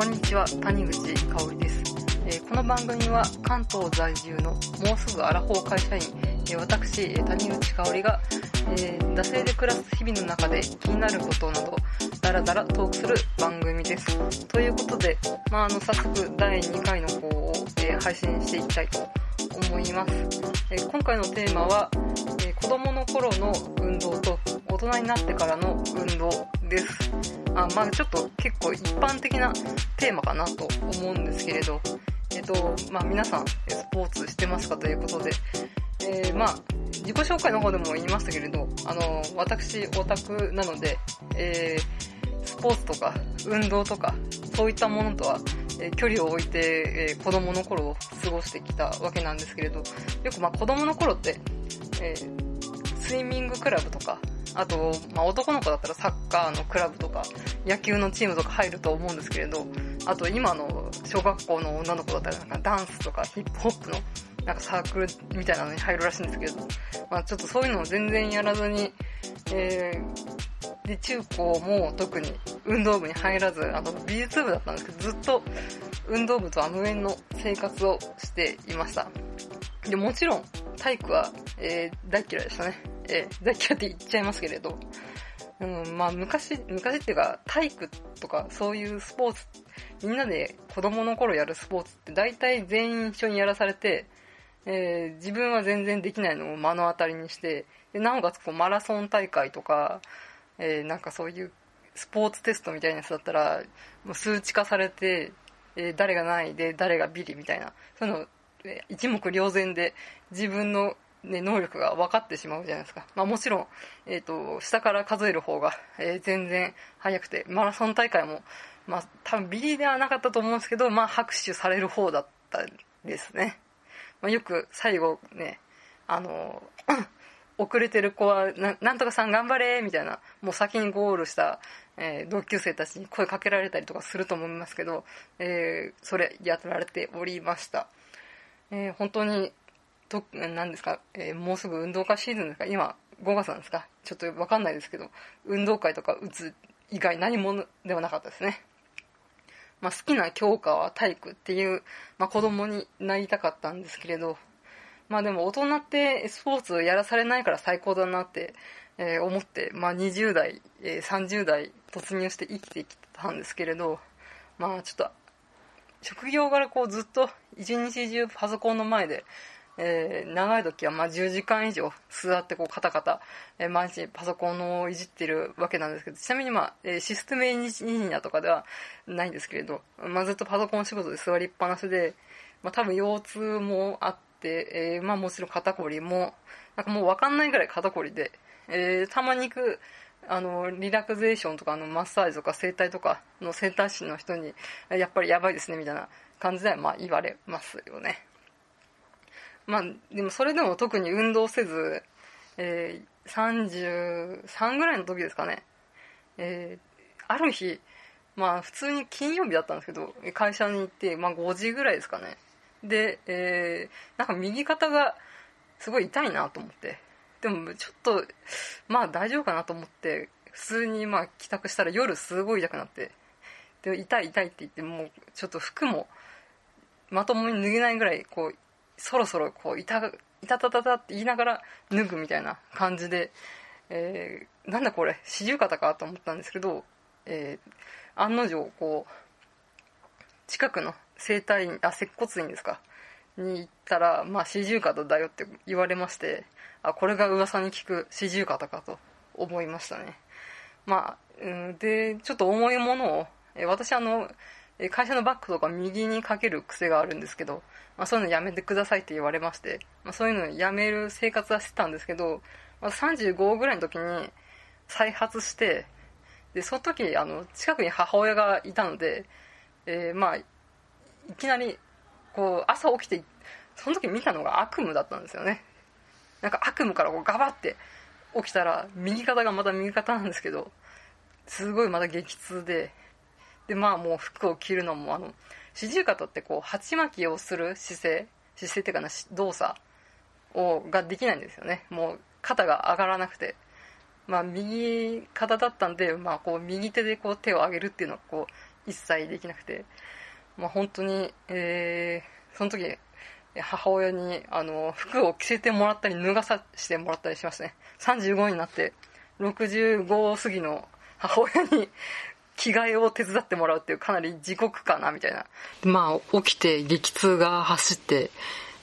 こんにちは、谷口香織です。えーこの番組は関東在住のもうすぐアラフォー会社員、えー私、谷口香織が、えー惰性で暮らす日々の中で気になることなど、だらだらトークする番組です。ということで、まあ、あの、早速第2回の方を、えー配信していきたいと思います。えー今回のテーマは、えー子供の頃の運動と大人になってからの運動です。あまあちょっと結構一般的なテーマかなと思うんですけれど、えっと、まあ皆さんスポーツしてますかということで、えーまあ自己紹介の方でも言いましたけれど、あの、私オタクなので、えースポーツとか運動とかそういったものとは、え距離を置いて、え子供の頃を過ごしてきたわけなんですけれど、よくまあ子供の頃って、えースイミングクラブとか、あと、まあ、男の子だったらサッカーのクラブとか、野球のチームとか入ると思うんですけれど、あと今の小学校の女の子だったらなんかダンスとかヒップホップのなんかサークルみたいなのに入るらしいんですけど、まあちょっとそういうのを全然やらずに、えー、で、中高も特に運動部に入らず、あの、美術部だったんですけど、ずっと運動部とは無縁の生活をしていました。で、もちろん、体育は、えー大嫌いでしたね。えー大嫌いって言っちゃいますけれど。うん、まあ昔、昔っていうか、体育とかそういうスポーツ、みんなで子供の頃やるスポーツって大体全員一緒にやらされて、えー自分は全然できないのを目の当たりにして、でなおかつこうマラソン大会とか、えーなんかそういうスポーツテストみたいなやつだったら、もう数値化されて、えー誰が何位で誰がビリみたいな、そういうの、え一目瞭然で自分の、ね、能力が分かってしまうじゃないですか。まあもちろん、えっ、と、下から数える方が、えー全然速くて、マラソン大会も、まあ多分ビリではなかったと思うんですけど、まあ拍手される方だったですね。まあ、よく最後ね、あの、遅れてる子はな、なんとかさん頑張れみたいな、もう先にゴールした、えー同級生たちに声かけられたりとかすると思いますけど、えーそれやられておりました。えー本当に、と、何ですか、えーもうすぐ運動会シーズンですか？今、5月なんですか？ちょっとわかんないですけど、運動会とか打つ以外何もではなかったですね。まあ、好きな教科は体育っていう、まあ、子供になりたかったんですけれど、まあでも大人ってスポーツやらされないから最高だなって、えー思って、まあ20代、えー30代突入して生きてきたんですけれど、まあちょっと、職業柄こうずっと一日中パソコンの前で、えー長い時はまあ10時間以上座ってこうカタカタ、えー毎日パソコンをいじってるわけなんですけど、ちなみにまあ、えーシステムエンジニアとかではないんですけれど、まあずっとパソコン仕事で座りっぱなしで、まあ多分腰痛もあって、えーまあもちろん肩こりも、なんかもうわかんないぐらい肩こりで、えたまに行く、あの、リラクゼーションとかのマッサージとか整体とかの整体師の人に、やっぱりやばいですねみたいな感じではまあ言われますよね。まあ、でもそれでも特に運動せず、えー、33ぐらいの時ですかね。えーある日、まあ普通に金曜日だったんですけど、会社に行って、まあ5時ぐらいですかね。で、えーなんか右肩がすごい痛いなと思って。でもちょっと、まあ大丈夫かなと思って、普通にまあ帰宅したら夜すごい痛くなって。で、痛い痛いって言って、もうちょっと服もまともに脱げないぐらい、こう、そろそろこう、痛が、痛たたたって言いながら脱ぐみたいな感じで、えー、なんだこれ、四十肩かと思ったんですけど、えー、案の定、こう、近くの整体院、あ、接骨院ですか、に行ったら、まあ、四十肩だよって言われまして、あ、これが噂に聞く四十肩かと思いましたね。まあ、うん、で、ちょっと重いものを、私あの、会社のバッグとか右にかける癖があるんですけど、まあ、そういうのやめてくださいって言われまして、まあ、そういうのやめる生活はしてたんですけど、まあ、35ぐらいの時に再発して、で、その時、あの、近くに母親がいたので、えーまあ、いきなり、こう、朝起きて、その時見たのが悪夢だったんですよね。なんか悪夢からこうガバって起きたら、右肩がまた右肩なんですけど、すごいまた激痛で、で、まあもう服を着るのも、あの、四十肩ってこう、鉢巻きをする姿勢、姿勢っていうかな、動作を、ができないんですよね。もう、肩が上がらなくて。まあ、右肩だったんで、まあ、こう、右手でこう、手を上げるっていうのをこう一切できなくて、まあ、本当に、えー、その時母親にあの服を着せてもらったり脱がさせてもらったりしましたね35になって65過ぎの母親に着替えを手伝ってもらうっていうかなり地獄かなみたいな。まあ起きて激痛が走って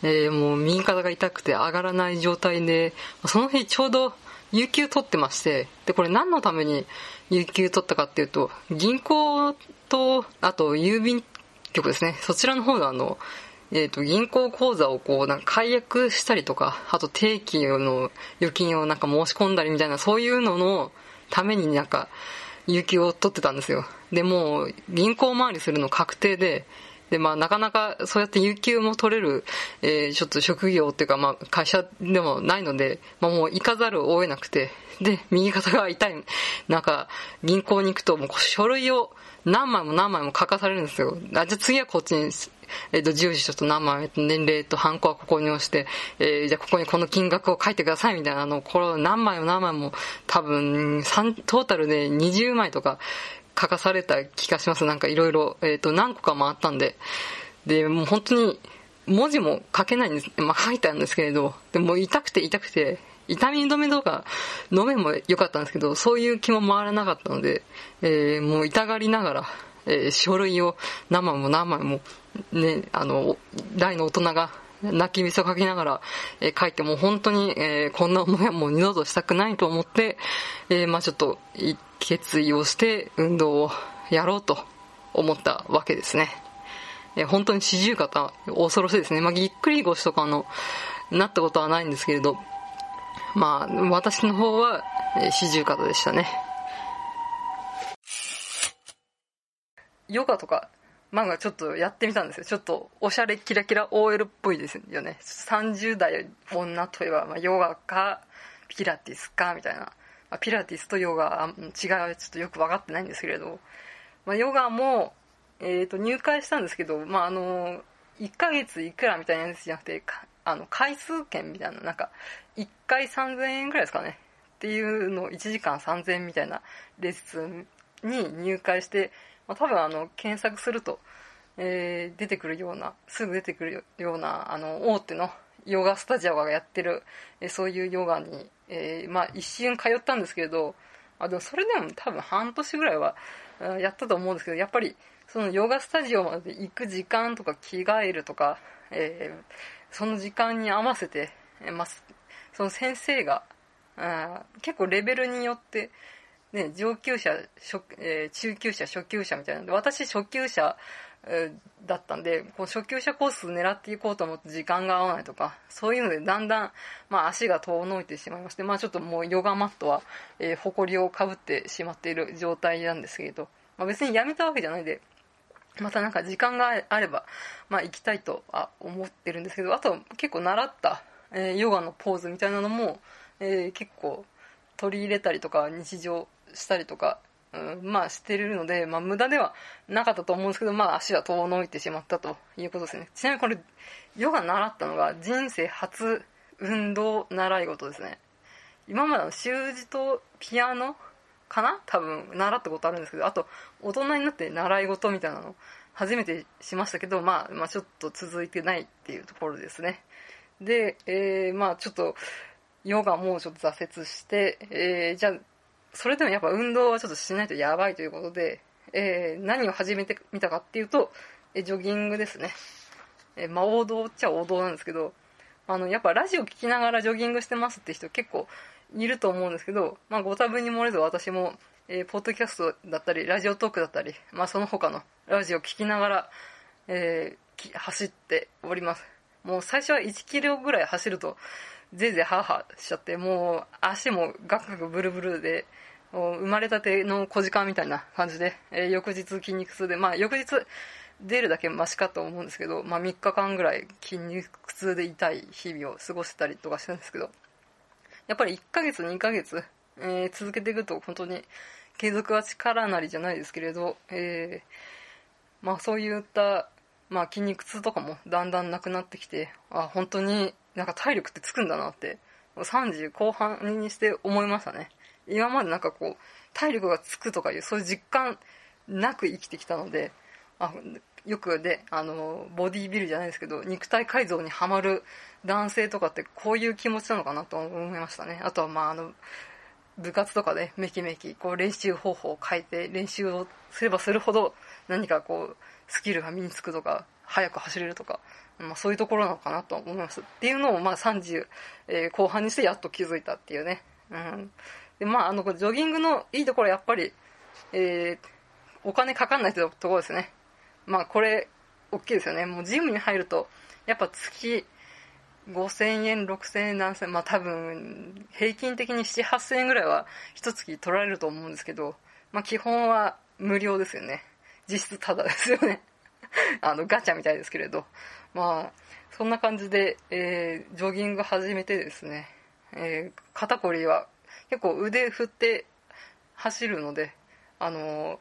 えー、もう右肩が痛くて上がらない状態で、その日ちょうど有給取ってまして、で、これ何のために有給取ったかっていうと、銀行と、あと郵便局ですね、そちらの方のあの、えっ、ー、と、銀行口座をこう、なんか解約したりとか、あと定期の預金をなんか申し込んだりみたいな、そういうののためになんか、有給を取ってたんですよ。で、もう、銀行回りするの確定で、で、まあ、なかなかそうやって有給も取れる、えー、ちょっと職業っていうか、まあ、会社でもないので、まあ、もう行かざるを得なくて、で、右肩が痛い、なんか、銀行に行くと、もう書類を何枚も何枚も書かされるんですよ。あ、じゃあ次はこっちに、えっ、ー、と、住所と何枚、年齢とハンコはここに押して、えー、じゃあここにこの金額を書いてくださいみたいな、あの、これ何枚も何枚も、多分、トータルで20枚とか、書かされた気がします。なんかいろいろ、えっ、ー、と、何個かもあったんで。で、もう本当に、文字も書けないんです。まあ書いたんですけれど、でも痛くて痛くて、痛み止めとか飲めも良かったんですけど、そういう気も回らなかったので、えー、もう痛がりながら、えー、書類を何枚も何枚も、ね、あの、大の大人が泣きみそかきながら、えー、書いても本当に、えー、こんな思いはもう二度としたくないと思って、えー、まあちょっと決意をして運動をやろうと思ったわけですね。えー、本当に四十肩、恐ろしいですね。まあぎっくり腰とかの、なったことはないんですけれど、まあ私の方は、えー、四十肩でしたね。ヨガとか漫画ちょっとやってみたんですよ。ちょっとおしゃれキラキラ OL っぽいですよね。30代女といえば、まあ、ヨガか、ピラティスか、みたいな。まあ、ピラティスとヨガ、違いはちょっとよく分かってないんですけれど、まあ、ヨガも、え、ー、と、入会したんですけど、まあ、あの、1ヶ月いくらみたいなやつじゃなくて、あの、回数券みたいな、なんか、1回3000円くらいですかね。っていうのを1時間3000円みたいなレッスンに入会して、まあ、多分あの検索すると、えー、出てくるようなすぐ出てくるようなあの大手のヨガスタジオがやってる、え、そういうヨガに、えー、まあ、一瞬通ったんですけれどあでもそれでも多分半年ぐらいはやったと思うんですけどやっぱりそのヨガスタジオまで行く時間とか着替えるとか、えー、その時間に合わせて、え、まあ、その先生が結構レベルによってね、上級者、初えー、中級者、初級者みたいなで、私初級者、えー、だったんで、こう初級者コース狙っていこうと思って時間が合わないとか、そういうのでだんだん、まあ足が遠のいてしまいまして、まあちょっともうヨガマットは、えー、埃をかぶってしまっている状態なんですけれど、まあ別にやめたわけじゃないで、またなんか時間があれば、まあ行きたいとは思ってるんですけど、あと結構習った、えー、ヨガのポーズみたいなのも、えー、結構取り入れたりとか日常したりとか、うん、まあしてるので、まあ無駄ではなかったと思うんですけど、まあ足は遠のいてしまったということですね。ちなみにこれ、ヨガ習ったのが人生初運動習い事ですね。今までの習字とピアノかな？多分習ったことあるんですけど、あと大人になって習い事みたいなの初めてしましたけど、まあ、まあちょっと続いてないっていうところですね。で、えー、まあちょっと、ヨガもちょっと挫折して、えー、じゃあそれでもやっぱ運動はちょっとしないとやばいということで、えー、何を始めてみたかっていうと、えジョギングですね。えー、まあ王道っちゃ王道なんですけど、あの、やっぱラジオ聞きながらジョギングしてますって人結構いると思うんですけど、まあご多分に漏れず私も、えー、ポッドキャストだったり、ラジオトークだったり、まあその他のラジオ聞きながら、えー、走っております。もう最初は1キロぐらい走ると、ぜいぜいハーハーしちゃって、もう足もガクガクブルブルで、生まれたての小鹿みたいな感じで、えー、翌日筋肉痛で、まあ翌日出るだけマシかと思うんですけど、まあ3日間ぐらい筋肉痛で痛い日々を過ごしてたりとかしてるんですけど、やっぱり1ヶ月2ヶ月、えー、続けていくと本当に継続は力なりじゃないですけれど、えー、まあそういった、まあ筋肉痛とかもだんだんなくなってきて、あ、本当になんか体力ってつくんだなって、30後半にして思いましたね。今までなんかこう、体力がつくとかいう、そういう実感なく生きてきたので、あよくで、あの、ボディービルじゃないですけど、肉体改造にはまる男性とかってこういう気持ちなのかなと思いましたね。あとは、まあ、あの、部活とかでめきめき、こう練習方法を変えて練習をすればするほど何かこう、スキルが身につくとか、速く走れるとか、まあそういうところなのかなと思います。っていうのを、まあ30、えー、後半にしてやっと気づいたっていうね。うん。で、まああの、ジョギングのいいところはやっぱり、えー、お金かかんないところですね。まあこれ、大きいですよね。もうジムに入ると、やっぱ月5000円、6000円、何千まあ多分、平均的に7、8000円ぐらいは一月取られると思うんですけど、まあ基本は無料ですよね。実質タダですよね。あの、ガチャみたいですけれど。まあ、そんな感じで、えー、ジョギング始めてですね、えー、肩こりは結構腕振って走るので、あの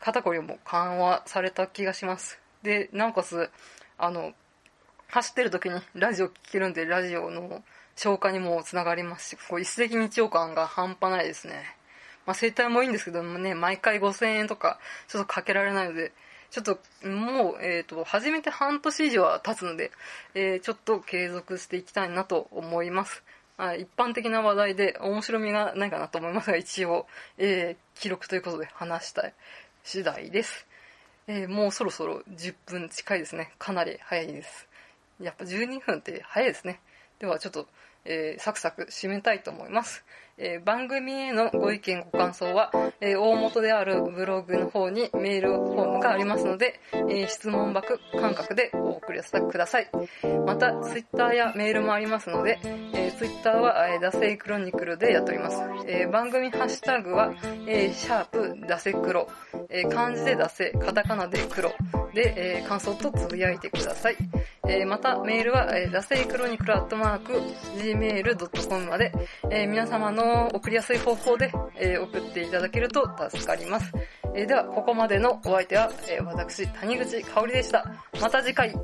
肩こりも緩和された気がします。で、なおかつ、あの、走ってる時にラジオ聴けるんで、ラジオの消化にもつながりますし、こう一石二鳥感が半端ないですね。まあ、生態もいいんですけどもね、毎回5000円とか、ちょっとかけられないので、ちょっと、もう、えっ、ー、と、始めて半年以上は経つので、えー、ちょっと継続していきたいなと思います。あ一般的な話題で面白みがないかなと思いますが、一応、えー、記録ということで話したい次第です。えー、もうそろそろ10分近いですね。かなり早いです。やっぱ12分って早いですね。ではちょっと、えー、サクサク締めたいと思います。えー、番組へのご意見ご感想は、えー、大元であるブログの方にメールフォームがありますので、えー、質問箱感覚でお送りください。また、ツイッターやメールもありますので、えツイッターは、えー、ダセイクロニクルでやっております。え番組ハッシュタグは、えシャープダセクロ、え漢字でダセ、カタカナで黒で、え感想とつぶやいてください。えまた、メールは、えー、ラセイクロニクルアットマーク、gmail.com まで、え皆様の送りやすい方法で、えー、送っていただけると助かります。えー、では、ここまでのお相手は、えー、私、谷口香里でした。また次回。